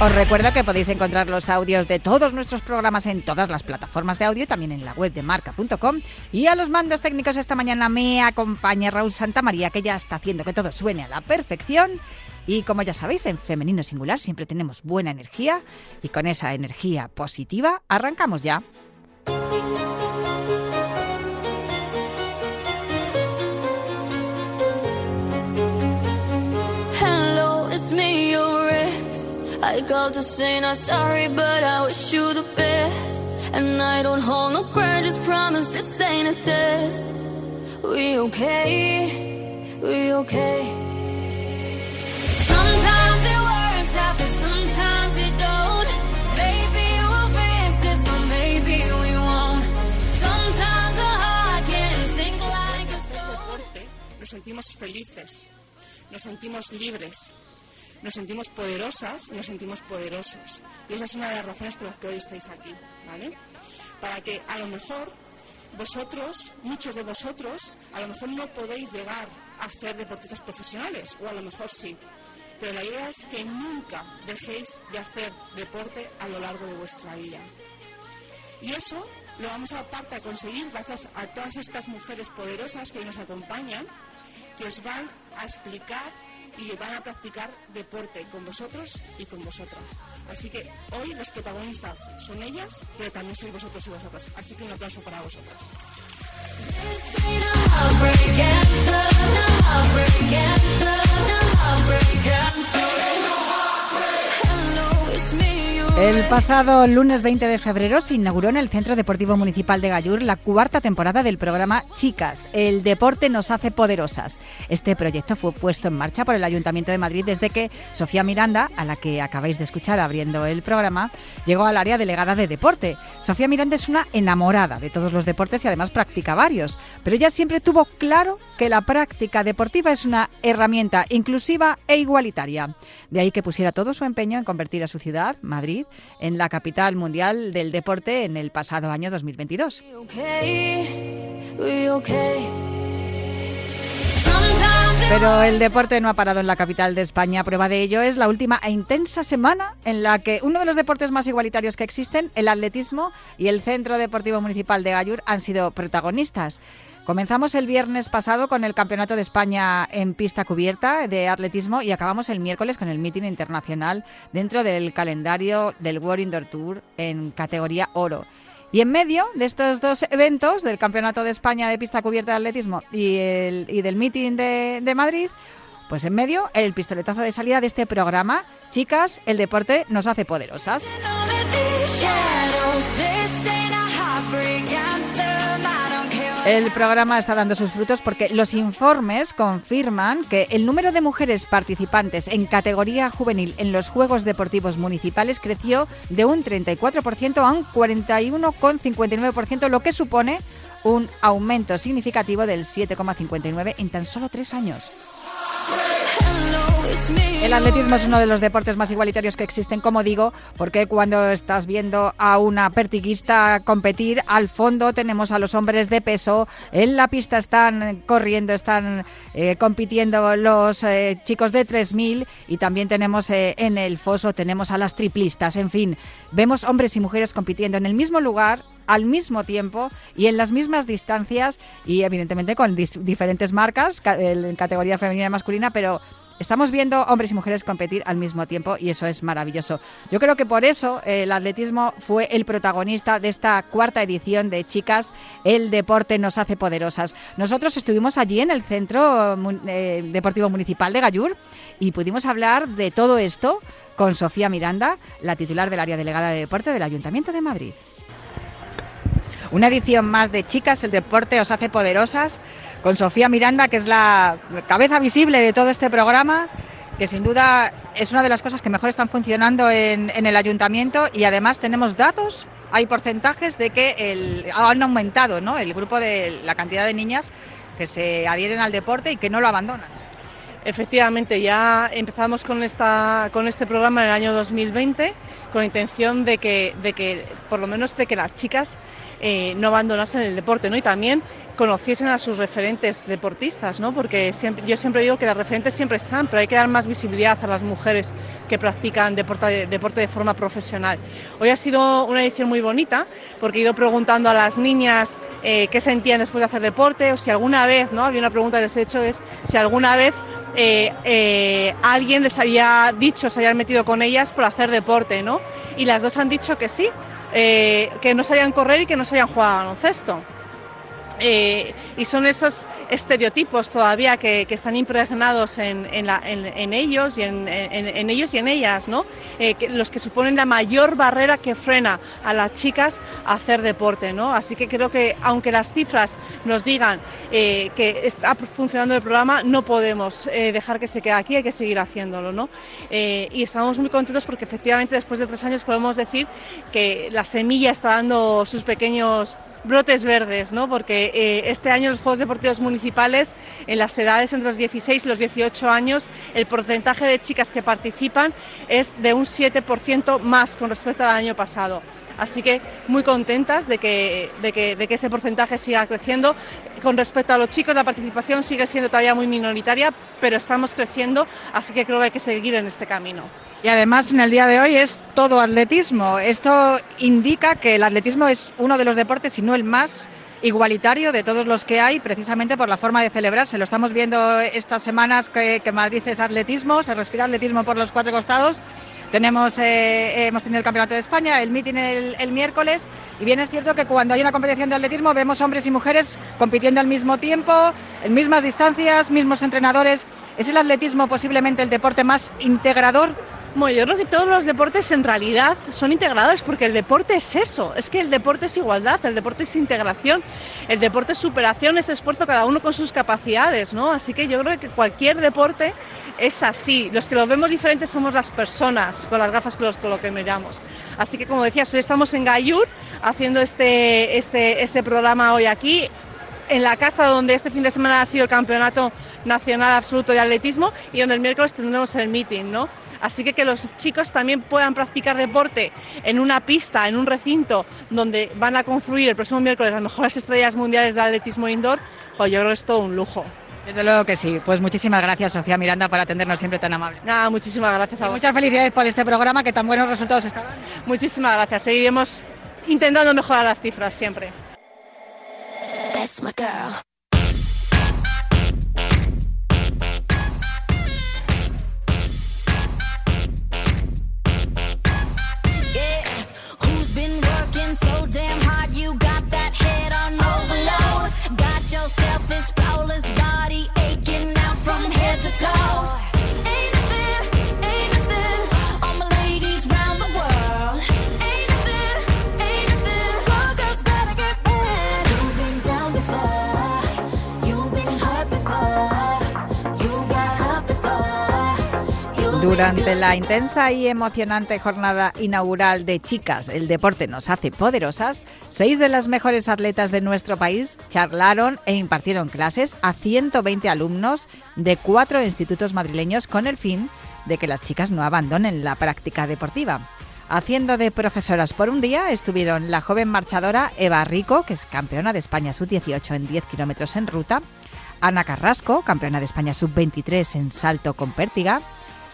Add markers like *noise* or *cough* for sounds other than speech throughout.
Os recuerdo que podéis encontrar los audios de todos nuestros programas en todas las plataformas de audio, también en la web de marca.com. Y a los mandos técnicos esta mañana me acompaña Raúl Santamaría, que ya está haciendo que todo suene a la perfección. Y como ya sabéis, en femenino singular siempre tenemos buena energía y con esa energía positiva arrancamos ya. I called to say not sorry, but I wish you the best. And I don't hold no grudges, promise this ain't a test. We okay? We okay? Sometimes it works out, but sometimes it don't. Maybe we'll fix this, or maybe we won't. Sometimes a heart can sink like a stone. nos sentimos felices, nos sentimos libres, nos sentimos poderosas, nos sentimos poderosos. Y esa es una de las razones por las que hoy estáis aquí, ¿vale? Para que a lo mejor vosotros, muchos de vosotros, a lo mejor no podéis llegar a ser deportistas profesionales, o a lo mejor sí. Pero la idea es que nunca dejéis de hacer deporte a lo largo de vuestra vida. Y eso lo vamos a parte a conseguir gracias a todas estas mujeres poderosas que hoy nos acompañan, que os van a explicar y van a practicar deporte con vosotros y con vosotras. Así que hoy los protagonistas son ellas, pero también sois vosotros y vosotras. Así que un aplauso para vosotras. El pasado lunes 20 de febrero se inauguró en el Centro Deportivo Municipal de Gallur la cuarta temporada del programa Chicas, el deporte nos hace poderosas. Este proyecto fue puesto en marcha por el Ayuntamiento de Madrid desde que Sofía Miranda, a la que acabáis de escuchar abriendo el programa, llegó al área delegada de deporte. Sofía Miranda es una enamorada de todos los deportes y además practica varios, pero ella siempre tuvo claro que la práctica deportiva es una herramienta inclusiva e igualitaria. De ahí que pusiera todo su empeño en convertir a su ciudad, Madrid, en la capital mundial del deporte en el pasado año 2022. We okay? We okay? Sometimes it Pero el deporte no ha parado en la capital de España. Prueba de ello es la última e intensa semana en la que uno de los deportes más igualitarios que existen, el atletismo y el Centro Deportivo Municipal de Gallur, han sido protagonistas. Comenzamos el viernes pasado con el Campeonato de España en pista cubierta de atletismo y acabamos el miércoles con el mítin internacional dentro del calendario del World Indoor Tour en categoría oro. Y en medio de estos dos eventos, del Campeonato de España de pista cubierta de atletismo y, el- y del mítin de, de Madrid, pues en medio el pistoletazo de salida de este programa, chicas, el deporte nos hace poderosas. El programa está dando sus frutos porque los informes confirman que el número de mujeres participantes en categoría juvenil en los Juegos Deportivos Municipales creció de un 34% a un 41,59%, lo que supone un aumento significativo del 7,59% en tan solo tres años. El atletismo es uno de los deportes más igualitarios que existen, como digo, porque cuando estás viendo a una pertiguista competir, al fondo tenemos a los hombres de peso, en la pista están corriendo, están eh, compitiendo los eh, chicos de 3000 y también tenemos eh, en el foso tenemos a las triplistas, en fin, vemos hombres y mujeres compitiendo en el mismo lugar al mismo tiempo y en las mismas distancias y evidentemente con diferentes marcas en categoría femenina y masculina, pero Estamos viendo hombres y mujeres competir al mismo tiempo y eso es maravilloso. Yo creo que por eso eh, el atletismo fue el protagonista de esta cuarta edición de Chicas, el deporte nos hace poderosas. Nosotros estuvimos allí en el Centro eh, Deportivo Municipal de Gallur y pudimos hablar de todo esto con Sofía Miranda, la titular del área delegada de deporte del Ayuntamiento de Madrid. Una edición más de Chicas, el deporte os hace poderosas con Sofía Miranda, que es la cabeza visible de todo este programa, que sin duda es una de las cosas que mejor están funcionando en, el ayuntamiento y además tenemos datos, hay porcentajes de que han aumentado ¿no? el grupo de la cantidad de niñas que se adhieren al deporte y que no lo abandonan. Efectivamente, ya empezamos con, esta, con este programa en el año 2020 con intención de que, de que por lo menos de que las chicas eh, no abandonasen el deporte ¿no? y también conociesen a sus referentes deportistas, ¿no? porque yo siempre digo que las referentes siempre están, pero hay que dar más visibilidad a las mujeres que practican deporte, deporte de forma profesional. Hoy ha sido una edición muy bonita porque he ido preguntando a las niñas eh, qué sentían después de hacer deporte o si alguna vez, ¿no? había una pregunta que les he hecho, es si alguna vez eh, eh, alguien les había dicho, se habían metido con ellas por hacer deporte, ¿no? Y las dos han dicho que sí, que no sabían correr y que no sabían jugar a baloncesto. Eh, y son esos estereotipos todavía que, están impregnados en, ellos y en, ellos y en ellas. Eh, los que suponen la mayor barrera que frena a las chicas a hacer deporte. Así que creo que aunque las cifras nos digan eh, que está funcionando el programa, no podemos dejar que se quede aquí, hay que seguir haciéndolo, y estamos muy contentos porque efectivamente después de tres años podemos decir que la semilla está dando sus pequeños brotes verdes, ¿no? porque eh, este año los Juegos Deportivos Municipales, en las edades entre los 16 y los 18 años, el porcentaje de chicas que participan es de un 7% más con respecto al año pasado. Así que muy contentas de que, de que, de que ese porcentaje siga creciendo. Con respecto a los chicos, la participación sigue siendo todavía muy minoritaria, pero estamos creciendo, así que creo que hay que seguir en este camino. Y además en el día de hoy es todo atletismo. Esto indica que el atletismo es uno de los deportes, si no el más igualitario de todos los que hay, precisamente por la forma de celebrarse. Lo estamos viendo estas semanas que, que Madrid es atletismo, se respira atletismo por los cuatro costados tenemos, eh, hemos tenido el Campeonato de España, el meeting el, miércoles, y bien es cierto que cuando hay una competición de atletismo vemos hombres y mujeres compitiendo al mismo tiempo, en mismas distancias, mismos entrenadores. ¿Es el atletismo posiblemente el deporte más integrador bueno, yo creo que todos los deportes en realidad son integradores porque el deporte es eso, es que el deporte es igualdad, el deporte es integración, el deporte es superación, es esfuerzo cada uno con sus capacidades, ¿no? Así que yo creo que cualquier deporte es así. Los que lo vemos diferentes somos las personas con las gafas con, los, con lo que miramos. Así que como decías, hoy estamos en Gayur haciendo este, este, este programa hoy aquí en la casa donde este fin de semana ha sido el campeonato nacional absoluto de atletismo y donde el miércoles tendremos el meeting, ¿no? Así que que los chicos también puedan practicar deporte en una pista, en un recinto donde van a confluir el próximo miércoles las mejores estrellas mundiales de atletismo indoor, yo creo que es todo un lujo. Desde luego que sí. Pues muchísimas gracias, Sofía Miranda, por atendernos siempre tan amable. Nada, muchísimas gracias a vos. Muchas felicidades por este programa que tan buenos resultados está dando. Muchísimas gracias. Seguiremos intentando mejorar las cifras siempre. talk. Durante la intensa y emocionante jornada inaugural de Chicas, el deporte nos hace poderosas, seis de las mejores atletas de nuestro país charlaron e impartieron clases a 120 alumnos de cuatro institutos madrileños con el fin de que las chicas no abandonen la práctica deportiva. Haciendo de profesoras por un día estuvieron la joven marchadora Eva Rico, que es campeona de España sub-18 en 10 kilómetros en ruta, Ana Carrasco, campeona de España sub-23 en salto con pértiga,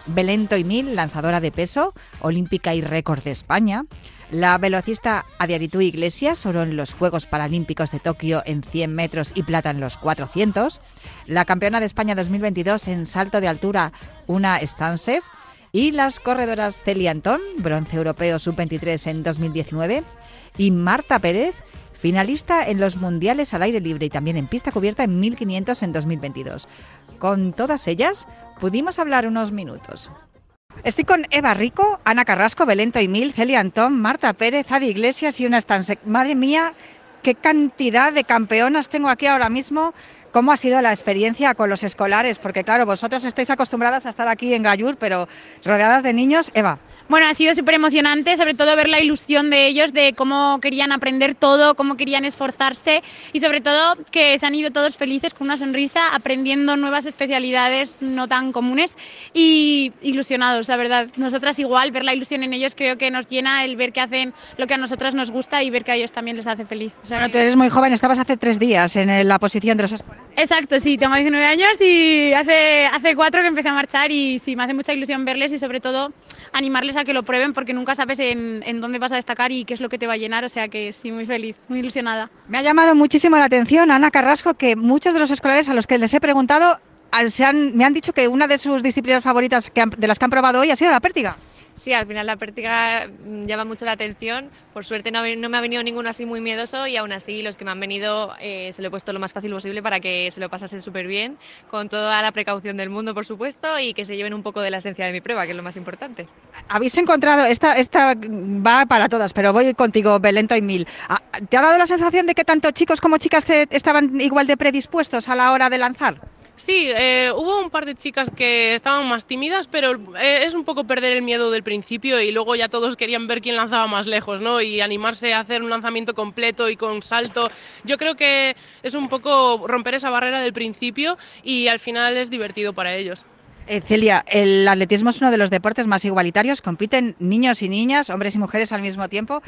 Belén Toimil, lanzadora de peso, olímpica y récord de España, la velocista Adiaritú Iglesias, oro en los Juegos Paralímpicos de Tokio en 100 metros y plata en los 400, la campeona de España 2022 en salto de altura, Una Stansev, y las corredoras Celia Antón, bronce europeo sub-23 en 2019, y Marta Pérez, finalista en los Mundiales al aire libre y también en pista cubierta en 1500 en 2022. Con todas ellas pudimos hablar unos minutos. Estoy con Eva Rico, Ana Carrasco, Belén Mil, Celia Antón, Marta Pérez, Adi Iglesias y una estancia. Madre mía, qué cantidad de campeonas tengo aquí ahora mismo. ¿Cómo ha sido la experiencia con los escolares? Porque claro, vosotros estáis acostumbradas a estar aquí en Gallur, pero rodeadas de niños. Eva. Bueno, ha sido súper emocionante, sobre todo ver la ilusión de ellos, de cómo querían aprender todo, cómo querían esforzarse y sobre todo que se han ido todos felices con una sonrisa, aprendiendo nuevas especialidades no tan comunes y ilusionados, la verdad. Nosotras igual, ver la ilusión en ellos creo que nos llena el ver que hacen lo que a nosotras nos gusta y ver que a ellos también les hace feliz. bueno, tú eres muy joven, estabas hace tres días en la posición de los escolares. Exacto, sí, tengo 19 años y hace, hace cuatro que empecé a marchar y sí, me hace mucha ilusión verles y sobre todo animarles a que lo prueben porque nunca sabes en, en, dónde vas a destacar y qué es lo que te va a llenar, o sea que sí, muy feliz, muy ilusionada. Me ha llamado muchísimo la atención, Ana Carrasco, que muchos de los escolares a los que les he preguntado se han, me han dicho que una de sus disciplinas favoritas que de las que han probado hoy ha sido la pértiga. Sí, al final la pértiga llama mucho la atención. Por suerte no, no, me ha venido ninguno así muy miedoso y aún así los que me han venido eh, se lo he puesto lo más fácil posible para que se lo pasasen súper bien, con toda la precaución del mundo, por supuesto, y que se lleven un poco de la esencia de mi prueba, que es lo más importante. Habéis encontrado, esta, esta va para todas, pero voy contigo, Belento y Mil. Ah, ¿Te ha dado la sensación de que tanto chicos como chicas estaban igual de predispuestos a la hora de lanzar? Sí, eh, hubo un par de chicas que estaban más tímidas, pero eh, es un poco perder el miedo del principio y luego ya todos querían ver quién lanzaba más lejos, ¿no? Y animarse a hacer un lanzamiento completo y con salto. Yo creo que es un poco romper esa barrera del principio y al final es divertido para ellos. Eh, Celia, el atletismo es uno de los deportes más igualitarios. Compiten niños y niñas, hombres y mujeres al mismo tiempo.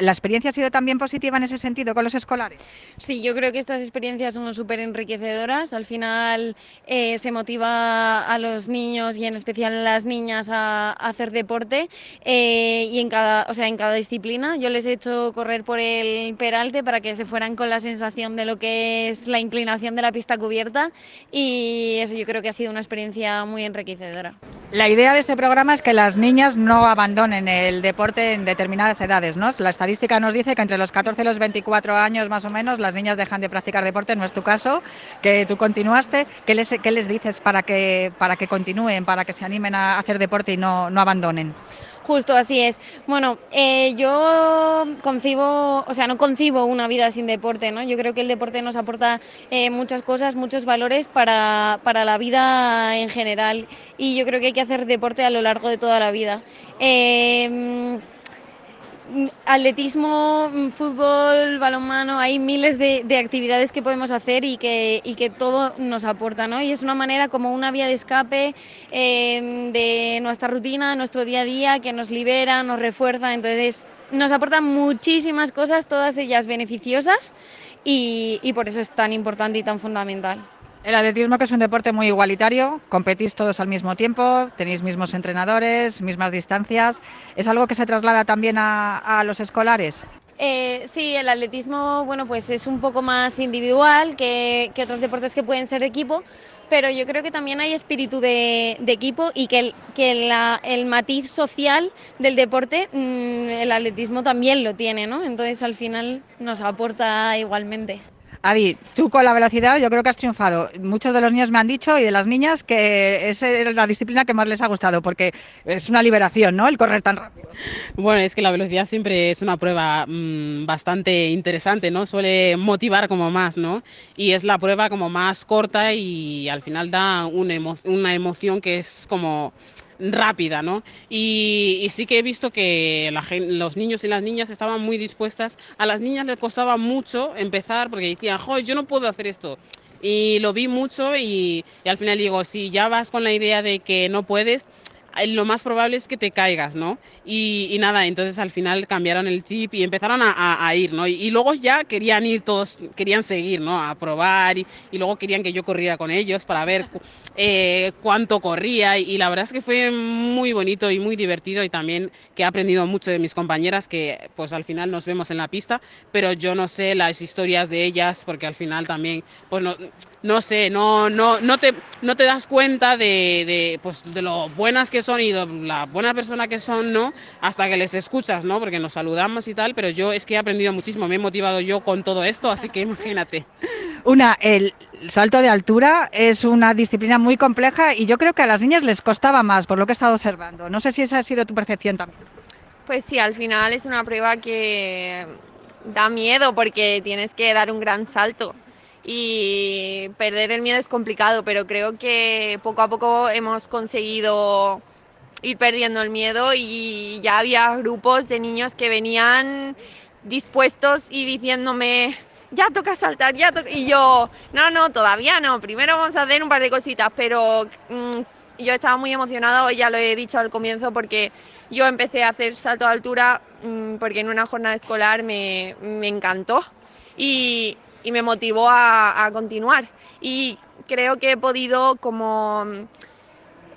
¿La experiencia ha sido también positiva en ese sentido con los escolares? Sí, yo creo que estas experiencias son súper enriquecedoras. Al final eh, se motiva a los niños y en especial a las niñas a, hacer deporte eh, y en cada, o sea, en cada disciplina. Yo les he hecho correr por el peralte para que se fueran con la sensación de lo que es la inclinación de la pista cubierta y eso yo creo que ha sido una experiencia muy enriquecedora. La idea de este programa es que las niñas no abandonen el deporte en determinadas edades, ¿no? La estadística nos dice que entre los 14 y los 24 años más o menos las niñas dejan de practicar deporte, no es tu caso, que tú continuaste. ¿Qué les, dices para que, continúen, para que se animen a hacer deporte y no abandonen? Justo, así es. Bueno, eh, yo concibo, o sea, no concibo una vida sin deporte, ¿no? Yo creo que el deporte nos aporta eh, muchas cosas, muchos valores para, para, la vida en general y yo creo que hay que hacer deporte a lo largo de toda la vida. Eh, atletismo, fútbol, balonmano, hay miles de, actividades que podemos hacer y que, y que todo nos aporta, ¿no? Y es una manera como una vía de escape eh, de nuestra rutina, de nuestro día a día, que nos libera, nos refuerza, entonces nos aporta muchísimas cosas, todas ellas beneficiosas y, y por eso es tan importante y tan fundamental. El atletismo que es un deporte muy igualitario, competís todos al mismo tiempo, tenéis mismos entrenadores, mismas distancias. ¿Es algo que se traslada también a, los escolares? Eh, sí, el atletismo, bueno, pues es un poco más individual que, otros deportes que pueden ser de equipo, pero yo creo que también hay espíritu de, equipo y que, el, el matiz social del deporte, mm, el atletismo también lo tiene, ¿no? Entonces al final nos aporta igualmente. Adi, tú con la velocidad yo creo que has triunfado. Muchos de los niños me han dicho y de las niñas que es la disciplina que más les ha gustado porque es una liberación, ¿no? El correr tan rápido. Bueno, es que la velocidad siempre es una prueba mm, bastante interesante, ¿no? Suele motivar como más, ¿no? Y es la prueba como más corta y al final da una, una emoción que es como rápida, ¿no? Y, sí que he visto que la los niños y las niñas estaban muy dispuestas. A las niñas les costaba mucho empezar porque decían, joder, yo no puedo hacer esto. Y lo vi mucho y al final digo, si ya vas con la idea de que no puedes, lo más probable es que te caigas, ¿no? Y, nada, entonces al final cambiaron el chip y empezaron a, ir, ¿no? Y, luego ya querían ir todos, querían seguir, ¿no? A probar y, luego querían que yo corriera con ellos para ver eh, cuánto corría y, la verdad es que fue muy bonito y muy divertido y también que he aprendido mucho de mis compañeras que pues al final nos vemos en la pista, pero yo no sé las historias de ellas porque al final también pues no, no sé, no, no, no, te, no te das cuenta de, de, pues, de lo buenas que son y la buena persona que son, ¿no? Hasta que les escuchas, ¿no? Porque nos saludamos y tal, pero yo es que he aprendido muchísimo, me he motivado yo con todo esto, así que *laughs* imagínate. Una, el salto de altura es una disciplina muy compleja y yo creo que a las niñas les costaba más, por lo que he estado observando. No sé si esa ha sido tu percepción también. Pues sí, al final es una prueba que da miedo porque tienes que dar un gran salto y perder el miedo es complicado, pero creo que poco a poco hemos conseguido ir perdiendo el miedo y ya había grupos de niños que venían dispuestos y diciéndome, ya toca saltar, ya toca... Y yo, no, no, todavía no, primero vamos a hacer un par de cositas, pero mm, yo estaba muy emocionada, ya lo he dicho al comienzo, porque yo empecé a hacer salto de altura mm, porque en una jornada escolar me, me encantó y, y me motivó a, a continuar. Y creo que he podido como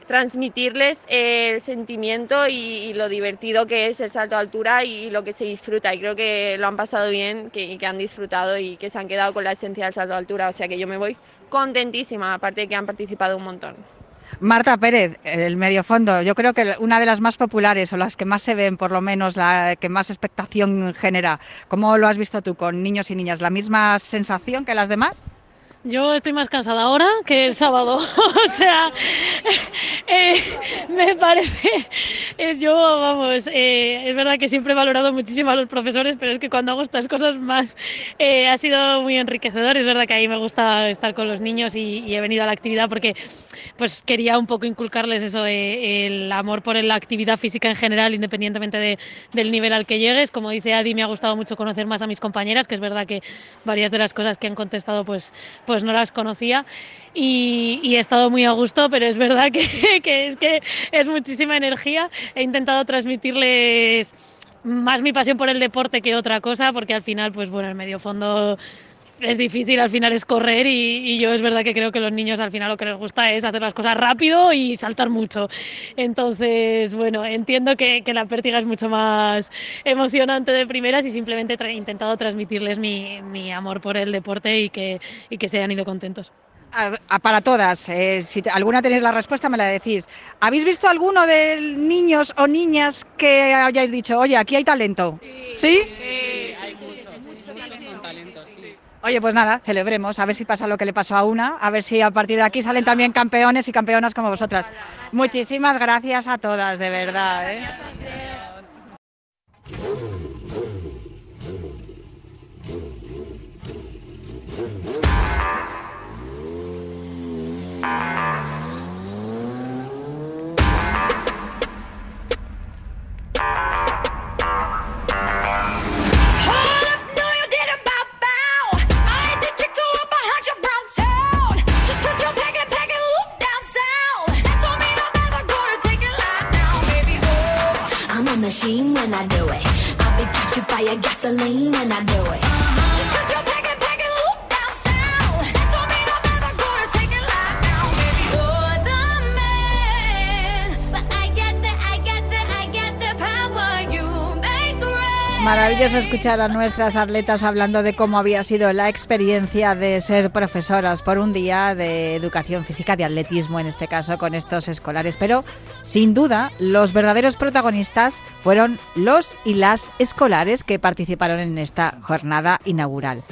transmitirles el sentimiento y, lo divertido que es el salto de altura y lo que se disfruta. Y creo que lo han pasado bien, que, que han disfrutado y que se han quedado con la esencia del salto de altura. O sea que yo me voy contentísima, aparte de que han participado un montón. Marta Pérez, el medio fondo, yo creo que una de las más populares o las que más se ven, por lo menos la que más expectación genera. ¿Cómo lo has visto tú con niños y niñas? ¿La misma sensación que las demás? Yo estoy más cansada ahora que el sábado. *laughs* o sea, eh, me parece. Es yo, vamos, eh, es verdad que siempre he valorado muchísimo a los profesores, pero es que cuando hago estas cosas más eh, ha sido muy enriquecedor. Es verdad que ahí me gusta estar con los niños y, he venido a la actividad porque pues quería un poco inculcarles eso el amor por la actividad física en general, independientemente de, del nivel al que llegues. Como dice Adi, me ha gustado mucho conocer más a mis compañeras, que es verdad que varias de las cosas que han contestado, pues pues no las conocía y, he estado muy a gusto, pero es verdad que, *laughs* que, es que es muchísima energía. He intentado transmitirles más mi pasión por el deporte que otra cosa, porque al final, pues bueno, el medio fondo es difícil, al final es correr y, yo es verdad que creo que los niños al final lo que les gusta es hacer las cosas rápido y saltar mucho. Entonces, bueno, entiendo que, la pértiga es mucho más emocionante de primeras y simplemente he intentado transmitirles mi, mi, amor por el deporte y que, y que se hayan ido contentos. para todas, eh, si alguna tenéis la respuesta me la decís. ¿Habéis visto alguno de niños o niñas que hayáis dicho, oye, aquí hay talento? ¿Sí? ¿Sí? talentos, Oye, pues nada, celebremos, a ver si pasa lo que le pasó a una, a ver si a partir de aquí salen también campeones y campeonas como vosotras. Muchísimas gracias a todas, de verdad. ¿eh? Machine when I do it. I'll be catching fire, gasoline when I do it. Maravilloso escuchar a nuestras atletas hablando de cómo había sido la experiencia de ser profesoras por un día de educación física, de atletismo en este caso, con estos escolares. Pero sin duda, los verdaderos protagonistas fueron los y las escolares que participaron en esta jornada inaugural.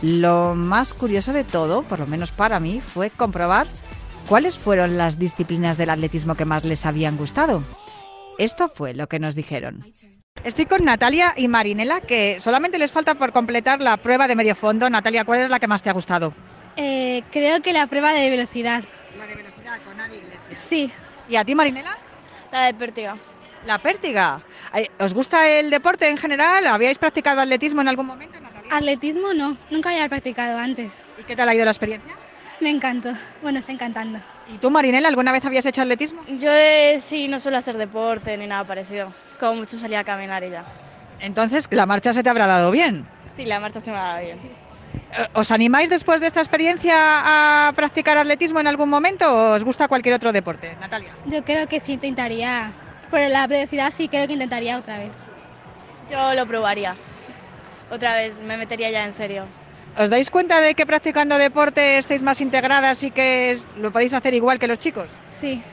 Lo más curioso de todo, por lo menos para mí, fue comprobar cuáles fueron las disciplinas del atletismo que más les habían gustado. Esto fue lo que nos dijeron. Estoy con Natalia y Marinela, que solamente les falta por completar la prueba de medio fondo. Natalia, ¿cuál es la que más te ha gustado? Eh, creo que la prueba de velocidad. La de velocidad con Adi Iglesias. Sí. ¿Y a ti, Marinela? La de pértiga. La pértiga. Ay, ¿Os gusta el deporte en general? ¿Habíais practicado atletismo en algún momento? Natalia? Atletismo no, nunca había practicado antes. ¿Y qué tal ha ido la experiencia? Me encantó. Bueno, está encantando. ¿Y tú, Marinela, alguna vez habías hecho atletismo? Yo eh, sí, no suelo hacer deporte ni nada parecido. Como mucho salía a caminar y ya. Entonces, la marcha se te habrá dado bien. Sí, la marcha se me va bien. Eh, ¿Os animáis después de esta experiencia a practicar atletismo en algún momento o os gusta cualquier otro deporte? Natalia. Yo creo que sí intentaría. Por la velocidad sí creo que intentaría otra vez. Yo lo probaría. Otra vez, me metería ya en serio. ¿Os dais cuenta de que practicando deporte estáis más integradas y que lo podéis hacer igual que los chicos? Sí.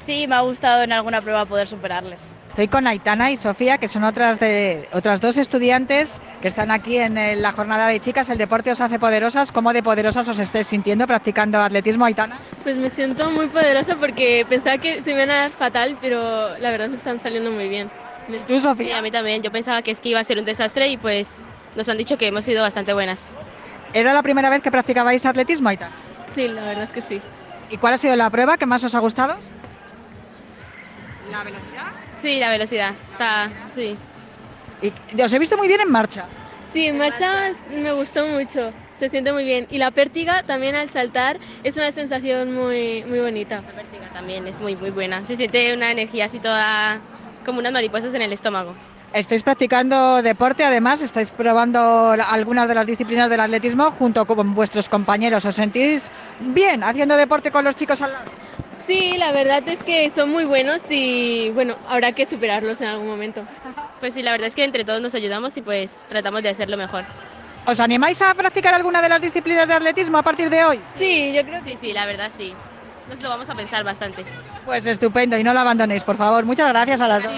Sí, me ha gustado en alguna prueba poder superarles. Estoy con Aitana y Sofía, que son otras de otras dos estudiantes que están aquí en la jornada de chicas. El deporte os hace poderosas. ¿Cómo de poderosas os estáis sintiendo practicando atletismo, Aitana? Pues me siento muy poderosa porque pensaba que se me iban a dar fatal, pero la verdad me están saliendo muy bien. ¿Tú, Sofía? Sí, a mí también. Yo pensaba que es que iba a ser un desastre y pues nos han dicho que hemos sido bastante buenas. ¿Era la primera vez que practicabais atletismo, Aitana? Sí, la verdad es que sí. ¿Y cuál ha sido la prueba que más os ha gustado? ¿La velocidad? Sí, la velocidad. Está, sí. Y os he visto muy bien en marcha. Sí, en marcha me gustó mucho. Se siente muy bien. Y la pértiga también al saltar es una sensación muy, muy bonita. La pértiga también es muy, muy buena. Se siente una energía así toda como unas mariposas en el estómago. Estáis practicando deporte, además, estáis probando algunas de las disciplinas del atletismo junto con vuestros compañeros. ¿Os sentís bien haciendo deporte con los chicos al lado? Sí, la verdad es que son muy buenos y bueno, habrá que superarlos en algún momento. Pues sí, la verdad es que entre todos nos ayudamos y pues tratamos de hacerlo mejor. ¿Os animáis a practicar alguna de las disciplinas de atletismo a partir de hoy? Sí, yo creo que sí, sí, la verdad sí. Nos lo vamos a pensar bastante. Pues estupendo y no la abandonéis, por favor. Muchas gracias a las dos.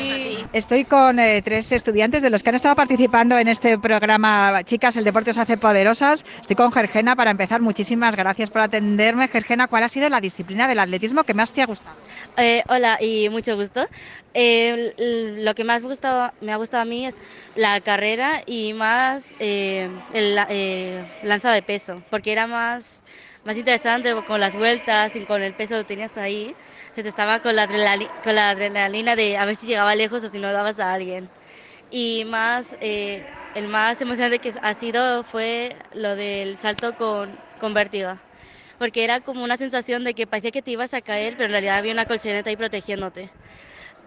Estoy con eh, tres estudiantes de los que han estado participando en este programa Chicas, el deporte os hace poderosas. Estoy con Gergena para empezar. Muchísimas gracias por atenderme. Gergena, ¿cuál ha sido la disciplina del atletismo que más te ha gustado? Eh, hola y mucho gusto. Eh, lo que más me, gustado, me ha gustado a mí es la carrera y más eh, el la- eh, lanza de peso, porque era más, más interesante con las vueltas y con el peso que tenías ahí. Se te estaba con la, con la adrenalina de a ver si llegaba lejos o si no dabas a alguien. Y más, eh, el más emocionante que ha sido fue lo del salto con, con vértigo porque era como una sensación de que parecía que te ibas a caer, pero en realidad había una colchoneta ahí protegiéndote.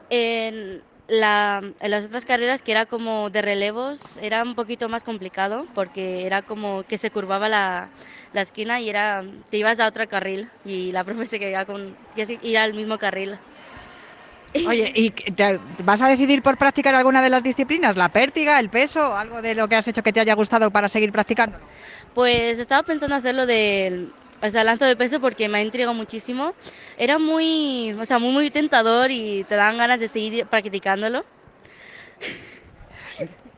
En, la, en las otras carreras, que era como de relevos, era un poquito más complicado, porque era como que se curvaba la, la esquina y era, te ibas a otro carril y la *laughs* profe se quedaba con que ir al mismo carril. Oye, ¿y te- vas a decidir por practicar alguna de las disciplinas? ¿La pértiga, el peso, algo de lo que has hecho que te haya gustado para seguir practicando? Pues estaba pensando hacerlo del o sea, lanzo de peso porque me ha intrigado muchísimo. Era muy, o sea, muy, muy tentador y te dan ganas de seguir practicándolo.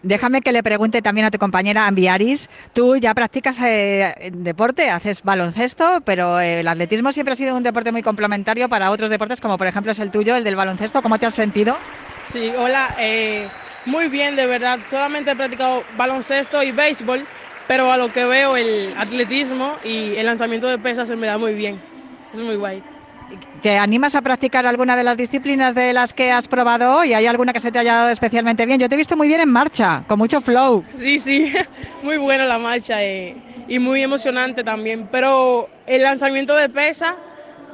Déjame que le pregunte también a tu compañera Ambiaris. Tú ya practicas eh, deporte, haces baloncesto, pero eh, el atletismo siempre ha sido un deporte muy complementario para otros deportes, como por ejemplo es el tuyo, el del baloncesto. ¿Cómo te has sentido? Sí, hola, eh, muy bien, de verdad. Solamente he practicado baloncesto y béisbol, pero a lo que veo el atletismo y el lanzamiento de pesas se me da muy bien. Es muy guay. ¿Te animas a practicar alguna de las disciplinas de las que has probado hoy? ¿Hay alguna que se te haya dado especialmente bien? Yo te he visto muy bien en marcha, con mucho flow. Sí, sí, *laughs* muy buena la marcha eh, y muy emocionante también, pero el lanzamiento de pesa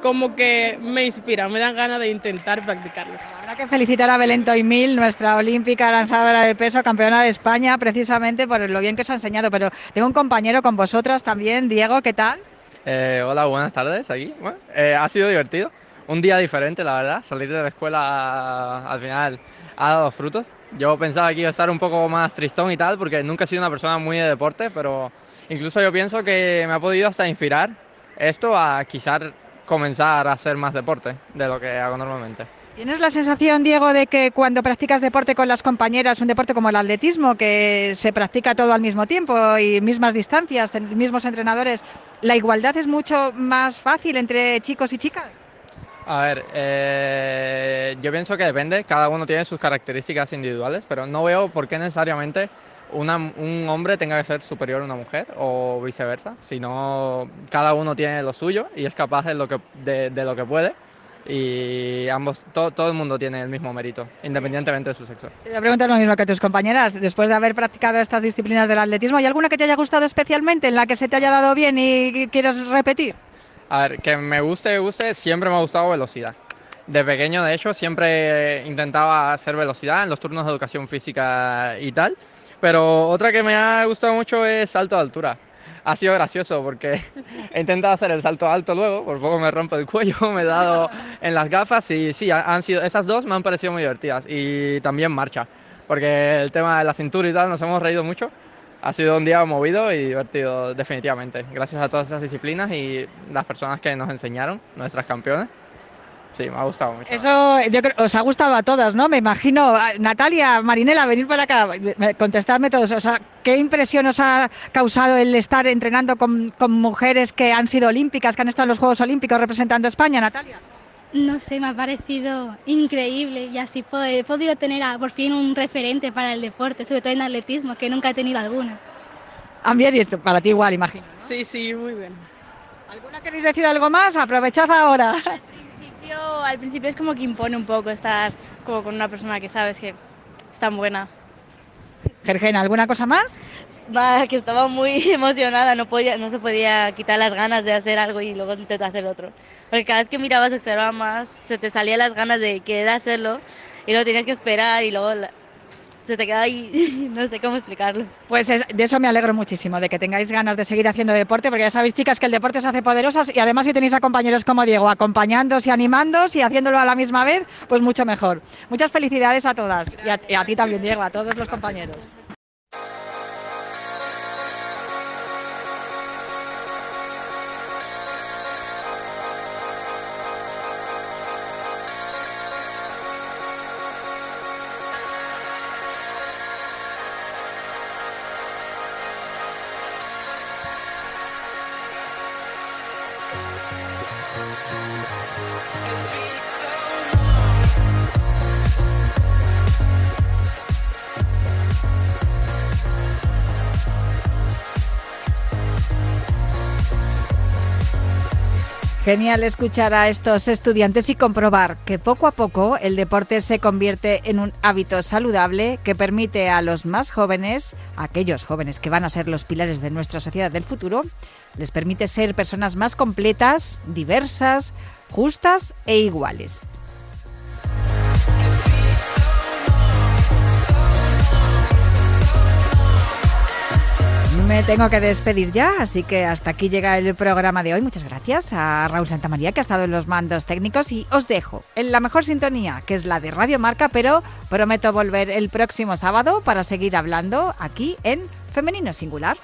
como que me inspira, me dan ganas de intentar practicarlos. Habrá que felicitar a Belén Toimil, nuestra olímpica lanzadora de peso, campeona de España, precisamente por lo bien que os ha enseñado. Pero tengo un compañero con vosotras también, Diego, ¿qué tal? Eh, hola, buenas tardes aquí. Bueno, eh, ha sido divertido. Un día diferente, la verdad. Salir de la escuela al final ha dado frutos. Yo pensaba que iba a estar un poco más tristón y tal, porque nunca he sido una persona muy de deporte, pero incluso yo pienso que me ha podido hasta inspirar esto a quizás comenzar a hacer más deporte de lo que hago normalmente. ¿Tienes la sensación, Diego, de que cuando practicas deporte con las compañeras, un deporte como el atletismo, que se practica todo al mismo tiempo y mismas distancias, mismos entrenadores, la igualdad es mucho más fácil entre chicos y chicas? A ver, eh, yo pienso que depende, cada uno tiene sus características individuales, pero no veo por qué necesariamente una- un hombre tenga que ser superior a una mujer o viceversa, sino cada uno tiene lo suyo y es capaz de lo que, de, de lo que puede y ambos, todo, todo el mundo tiene el mismo mérito, independientemente de su sexo. Te voy a preguntar lo mismo que a tus compañeras. Después de haber practicado estas disciplinas del atletismo, ¿hay alguna que te haya gustado especialmente, en la que se te haya dado bien y quieres repetir? A ver, que me guste, guste, siempre me ha gustado velocidad. De pequeño, de hecho, siempre intentaba hacer velocidad en los turnos de educación física y tal. Pero otra que me ha gustado mucho es salto de altura ha sido gracioso porque *laughs* he intentado hacer el salto alto luego, por poco me rompo el cuello, *laughs* me he dado en las gafas y sí, han sido, esas dos me han parecido muy divertidas y también marcha, porque el tema de la cintura y tal nos hemos reído mucho. Ha sido un día movido y divertido, definitivamente. Gracias a todas esas disciplinas y las personas que nos enseñaron, nuestras campeones. Sí, me ha gustado mucho. Eso yo creo, os ha gustado a todas, ¿no? Me imagino. Natalia, Marinela, venir para acá, contestadme todos. O sea, ¿qué impresión os ha causado el estar entrenando con, mujeres que han sido olímpicas, que han estado en los Juegos Olímpicos representando a España, Natalia? No sé, me ha parecido increíble y así he podido tener por fin un referente para el deporte, sobre todo en atletismo, que nunca he tenido alguna. También, y esto para ti igual, imagino. Sí, sí, muy bien. ¿Alguna queréis decir algo más? Aprovechad ahora al principio es como que impone un poco estar como con una persona que sabes que es tan buena. Gergena, ¿alguna cosa más? Va, que estaba muy *laughs* emocionada, no, podía, no se podía quitar las ganas de hacer algo y luego intentar hacer otro. Porque cada vez que mirabas, observabas más, se te salían las ganas de querer hacerlo y luego tienes que esperar y luego se te queda ahí, *laughs* no sé cómo explicarlo. Pues de eso me alegro muchísimo, de que tengáis ganas de seguir haciendo deporte, porque ya sabéis, chicas, que el deporte se hace poderosas y además si tenéis a compañeros como Diego acompañándos y animándos y haciéndolo a la misma vez, pues mucho mejor. Muchas felicidades a todas y a ti también, Diego, a todos los compañeros. It's been so long. Genial escuchar a estos estudiantes y comprobar que poco a poco el deporte se convierte en un hábito saludable que permite a los más jóvenes, aquellos jóvenes que van a ser los pilares de nuestra sociedad del futuro, les permite ser personas más completas, diversas, justas e iguales. Me tengo que despedir ya, así que hasta aquí llega el programa de hoy. Muchas gracias a Raúl Santamaría que ha estado en los mandos técnicos y os dejo en la mejor sintonía, que es la de Radio Marca, pero prometo volver el próximo sábado para seguir hablando aquí en Femenino Singular.